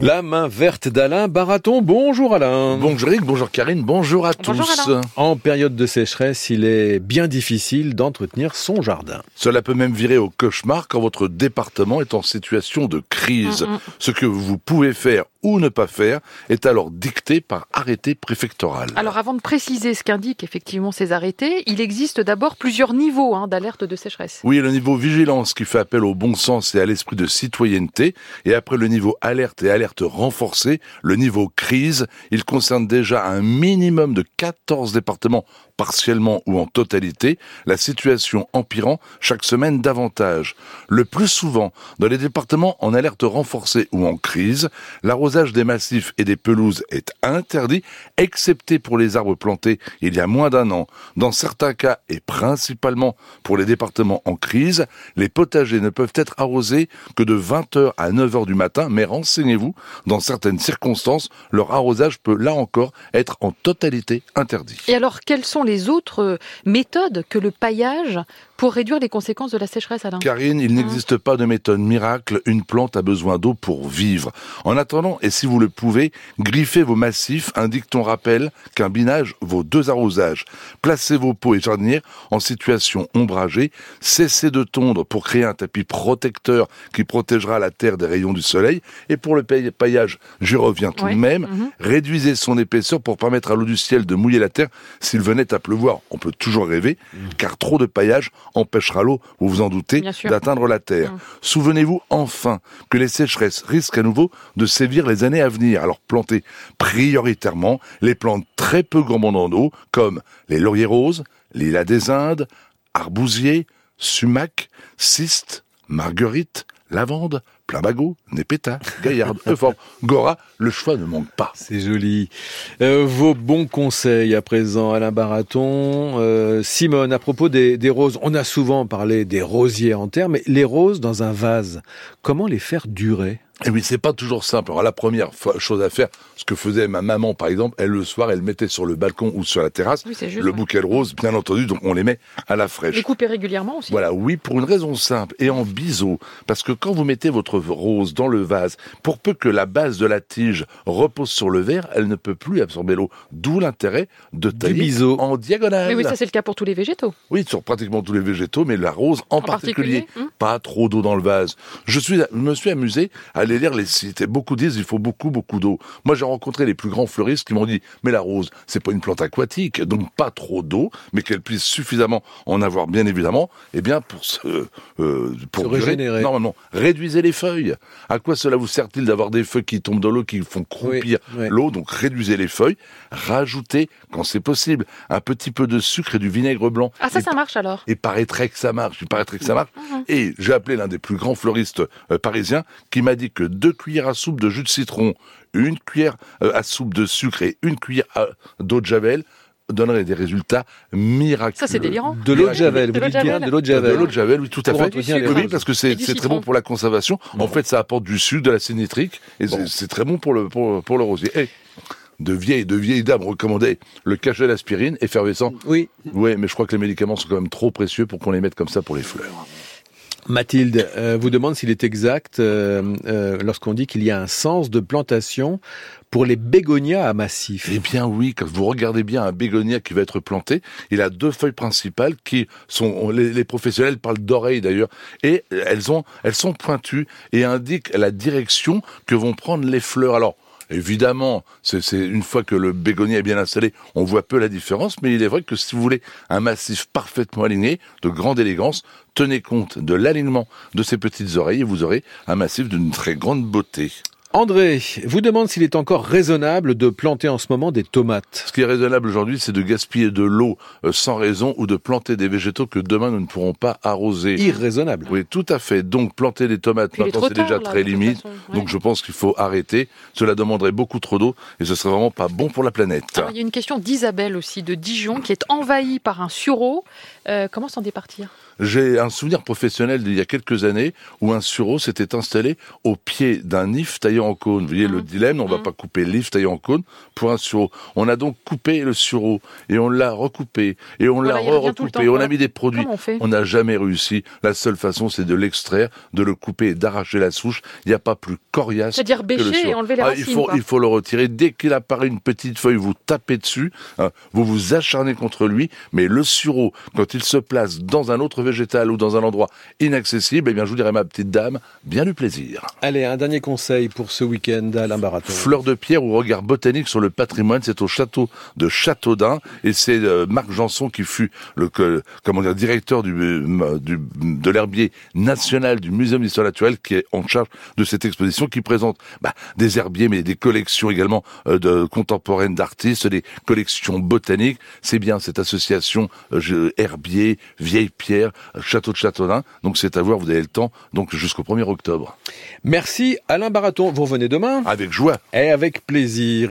La main verte d'Alain Baraton. Bonjour Alain. Bonjour Eric, bonjour Karine, bonjour à Bonjour tous. Alain. En période de sécheresse, il est bien difficile d'entretenir son jardin. Cela peut même virer au cauchemar quand votre département est en situation de crise. Mm, mm. Ce que vous pouvez faire ou ne pas faire est alors dicté par arrêté préfectoral. Alors avant de préciser ce qu'indiquent effectivement ces arrêtés, il existe d'abord plusieurs niveaux hein, d'alerte de sécheresse. Oui, le niveau vigilance qui fait appel au bon sens et à l'esprit de citoyenneté, et après le niveau alerte et alerte renforcée, le niveau crise, il concerne déjà un minimum de 14 départements partiellement ou en totalité, la situation empirant chaque semaine davantage. Le plus souvent, dans les départements en alerte renforcée ou en crise, l'arrosage des massifs et des pelouses est interdit, excepté pour les arbres plantés il y a moins d'un an. Dans certains cas, et principalement pour les départements en crise, les potagers ne peuvent être arrosés que de 20h à 9h du matin, mais renseignez-vous, dans certaines circonstances, leur arrosage peut là encore être en totalité interdit. Et alors quelles sont les autres euh, méthodes que le paillage pour réduire les conséquences de la sécheresse, Alain Karine, il n'existe pas de méthode miracle, une plante a besoin d'eau pour vivre. En attendant, et si vous le pouvez, griffez vos massifs, indique-t-on rappel qu'un binage vaut deux arrosages. Placez vos pots et jardinières en situation ombragée, cessez de tondre pour créer un tapis protecteur qui protégera la terre des rayons du soleil, et pour le paillage, j'y reviens tout Ouais. de même, Mhm. réduisez son épaisseur pour permettre à l'eau du ciel de mouiller la terre s'il venait à pleuvoir. On peut toujours rêver, car trop de paillage empêchera l'eau, vous vous en doutez, d'atteindre la terre. Mm. Souvenez-vous enfin que les sécheresses risquent à nouveau de sévir les années à venir. Alors plantez prioritairement les plantes très peu gourmandes en eau, comme les lauriers roses, lilas des Indes, arbousiers, sumac, cystes, marguerites, lavande, plumbago, népéta, gaillarde, euphorbe, gora, le choix ne manque pas. C'est joli. Euh, vos bons conseils à présent, Alain Baraton. Euh, Simone, à propos des, des roses, on a souvent parlé des rosiers en terre, mais les roses dans un vase, comment les faire durer? Et oui, c'est pas toujours simple. Alors la première chose à faire, ce que faisait ma maman par exemple, elle le soir, elle mettait sur le balcon ou sur la terrasse Oui, c'est juste. le ouais. bouquet de roses, bien entendu, donc on les met à la fraîche. Les couper régulièrement aussi. Voilà, oui, pour une raison simple et en biseau, parce que quand vous mettez votre rose dans le vase, pour peu que la base de la tige repose sur le verre, elle ne peut plus absorber l'eau. D'où l'intérêt de tailler biseau. en diagonale. Mais oui, ça c'est le cas pour tous les végétaux. Oui, sur pratiquement tous les végétaux, mais la rose en, En particulier. particulier, hum. Pas trop d'eau dans le vase. Je suis, je me suis amusé à aller lire les sites. Et beaucoup disent il faut beaucoup, beaucoup d'eau. Moi, j'ai rencontré les plus grands fleuristes qui m'ont dit mais la rose, c'est pas une plante aquatique, donc pas trop d'eau, mais qu'elle puisse suffisamment en avoir, bien évidemment, et bien pour se, euh, pour Se régénérer. Normalement, réduisez les feuilles. À quoi cela vous sert-il d'avoir des feuilles qui tombent dans l'eau, qui font croupir Oui, oui. l'eau? Donc réduisez les feuilles. Rajoutez, quand c'est possible, un petit peu de sucre et du vinaigre blanc. Ah ça Et ça marche alors? et paraîtrait que ça marche, il paraîtrait que ça marche. Mhm. Et j'ai appelé l'un des plus grands fleuristes euh, parisiens qui m'a dit que deux cuillères à soupe de jus de citron, une cuillère euh, à soupe de sucre et une cuillère à- d'eau de javel donneraient des résultats miraculeux. Ça c'est délirant. De l'eau de javel, De vous de dites bien de l'eau de De javel. l'eau de javel, oui, tout à fait. Oui, parce que c'est très bon pour la conservation. En fait, ça apporte du sucre, de l'acide nitrique, et c'est- c'est très bon pour le, pour, pour le rosier. Et de vieilles, de vieilles dames recommandaient le cachet d'aspirine effervescent. Oui. Oui, mais je crois que les médicaments sont quand même trop précieux pour qu'on les mette comme ça pour les fleurs. Mathilde euh, vous demande s'il est exact euh, euh, lorsqu'on dit qu'il y a un sens de plantation pour les bégonias à massif. Eh bien oui, quand vous regardez bien un bégonia qui va être planté, il a deux feuilles principales qui sont, les, les professionnels parlent d'oreilles d'ailleurs, et elles ont, elles sont pointues et indiquent la direction que vont prendre les fleurs. Alors, Évidemment, c'est une fois que le bégonia est bien installé, on voit peu la différence, mais il est vrai que si vous voulez un massif parfaitement aligné, de grande élégance, tenez compte de l'alignement de ces petites oreilles et vous aurez un massif d'une très grande beauté. André vous demande s'il est encore raisonnable de planter en ce moment des tomates. Ce qui est raisonnable aujourd'hui, c'est de gaspiller de l'eau euh, sans raison ou de planter des végétaux que demain nous ne pourrons pas arroser. Irraisonnable. Oui, tout à fait. Donc planter des tomates Puis maintenant, c'est déjà là, très limite. façon, ouais. Donc je pense qu'il faut arrêter. Cela demanderait beaucoup trop d'eau et ce serait vraiment pas bon pour la planète. Alors, il y a une question d'Isabelle aussi de Dijon qui est envahie par un sureau. Euh, comment s'en départir? J'ai un souvenir professionnel d'il y a quelques années où un sureau s'était installé au pied d'un if taillé en cône. Vous voyez le Mhm. dilemme, on va Mhm. pas couper l'if taillé en cône pour un sureau. On a donc coupé le sureau et on l'a recoupé et on Voilà, l'a recoupé et on a mis des produits. On n'a jamais réussi. La seule façon, c'est de l'extraire, de le couper et d'arracher la souche. Il n'y a pas plus coriace C'est-à-dire bêcher et enlever les Ah, racines. il faut, quoi. il faut le retirer. Dès qu'il apparaît une petite feuille, vous tapez dessus, hein, vous vous acharnez contre lui, mais le sureau, quand il se place dans un autre végétal ou dans un endroit inaccessible, eh bien, je vous dirais, ma petite dame, bien du plaisir. Allez, un dernier conseil pour ce week-end à Alain Baraton. Fleur de pierre ou regard botanique sur le patrimoine, c'est au château de Châteaudun et c'est euh, Marc Janson qui fut le que- comment dire directeur du, euh, du de l'herbier national du Muséum d'histoire naturelle qui est en charge de cette exposition qui présente bah, des herbiers mais des collections également euh, de contemporaines d'artistes, des collections botaniques. C'est bien cette association euh, herbier, vieille pierre, château de Châteaudun. Donc c'est à voir, vous avez le temps donc jusqu'au 1er octobre. Merci Alain Baraton. Vous revenez demain Avec joie. et avec plaisir.